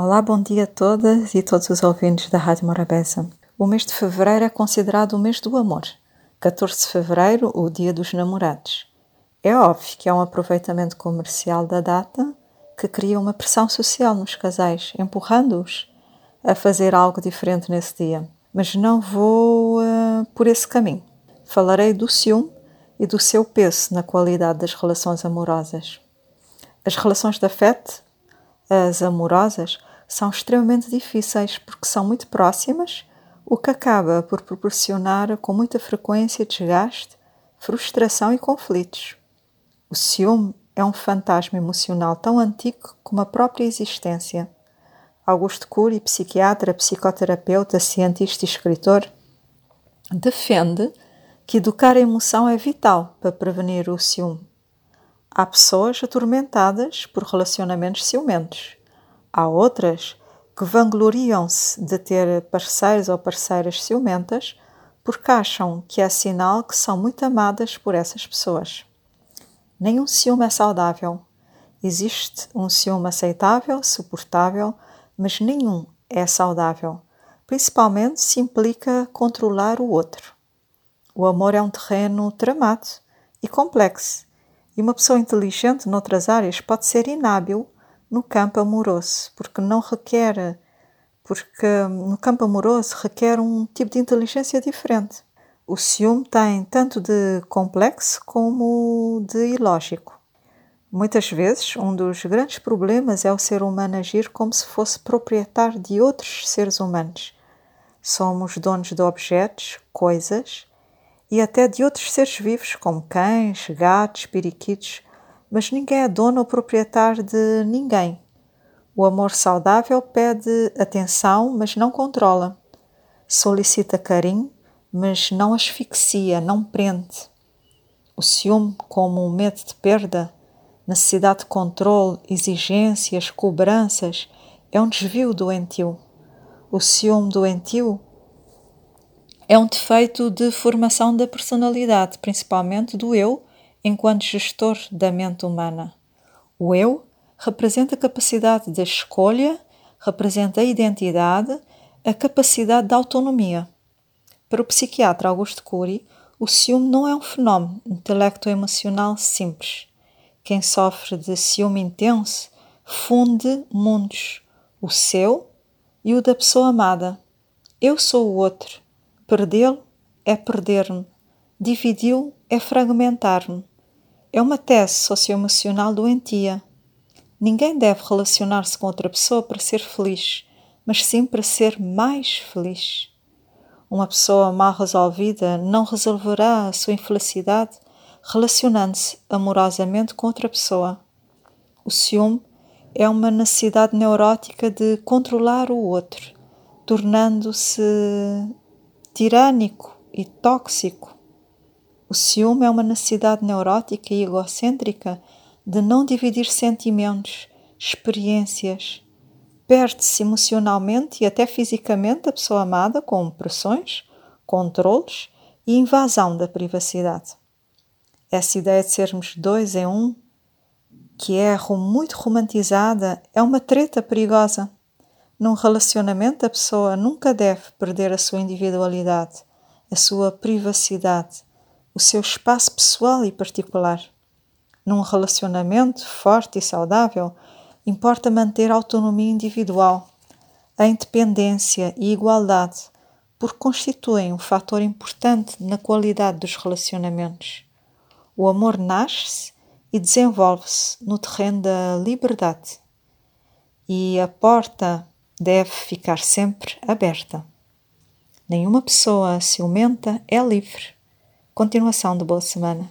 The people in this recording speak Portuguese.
Olá, bom dia a todas e todos os ouvintes da Rádio Morabeza. O mês de fevereiro é considerado o mês do amor. 14 de fevereiro, o dia dos namorados. É óbvio que há um aproveitamento comercial da data que cria uma pressão social nos casais, empurrando-os a fazer algo diferente nesse dia. Mas não vou uh, por esse caminho. Falarei do ciúme e do seu peso na qualidade das relações amorosas. As relações de afeto, as amorosas, são extremamente difíceis porque são muito próximas, o que acaba por proporcionar com muita frequência desgaste, frustração e conflitos. O ciúme é um fantasma emocional tão antigo como a própria existência. Augusto Cury, psiquiatra, psicoterapeuta, cientista e escritor, defende que educar a emoção é vital para prevenir o ciúme. Há pessoas atormentadas por relacionamentos ciumentos Há outras que vangloriam-se de ter parceiros ou parceiras ciumentas porque acham que é sinal que são muito amadas por essas pessoas. Nenhum ciúme é saudável. Existe um ciúme aceitável, suportável, mas nenhum é saudável, principalmente se implica controlar o outro. O amor é um terreno tramado e complexo, e uma pessoa inteligente noutras áreas pode ser inábil no campo amoroso, porque não requer, porque no campo amoroso requer um tipo de inteligência diferente. O ciúme tem tanto de complexo como de ilógico. Muitas vezes, um dos grandes problemas é o ser humano agir como se fosse proprietário de outros seres humanos. Somos donos de objetos, coisas e até de outros seres vivos, como cães, gatos, periquitos, mas ninguém é dono ou proprietário de ninguém. O amor saudável pede atenção, mas não controla. Solicita carinho, mas não asfixia, não prende. O ciúme, como um medo de perda, necessidade de controle, exigências, cobranças, é um desvio doentio. O ciúme doentio é um defeito de formação da personalidade, principalmente do eu, enquanto gestor da mente humana. O eu representa a capacidade de escolha, representa a identidade, a capacidade de autonomia. Para o psiquiatra Augusto Cury, o ciúme não é um fenómeno intelecto-emocional simples. Quem sofre de ciúme intenso funde mundos, o seu e o da pessoa amada. Eu sou o outro. Perdê-lo é perder-me. Dividi-lo é fragmentar-me. É uma tese socioemocional doentia. Ninguém deve relacionar-se com outra pessoa para ser feliz, mas sim para ser mais feliz. Uma pessoa mal resolvida não resolverá a sua infelicidade relacionando-se amorosamente com outra pessoa. O ciúme é uma necessidade neurótica de controlar o outro, tornando-se tirânico e tóxico o ciúme é uma necessidade neurótica e egocêntrica de não dividir sentimentos, experiências. Perde-se emocionalmente e até fisicamente a pessoa amada com pressões, controles e invasão da privacidade. Essa ideia de sermos dois em um, que é muito romantizada, é uma treta perigosa. Num relacionamento, a pessoa nunca deve perder a sua individualidade, a sua privacidade o seu espaço pessoal e particular. Num relacionamento forte e saudável, importa manter autonomia individual, a independência e igualdade, porque constituem um fator importante na qualidade dos relacionamentos. O amor nasce e desenvolve-se no terreno da liberdade. E a porta deve ficar sempre aberta. Nenhuma pessoa ciumenta é livre. Continuação de boa semana.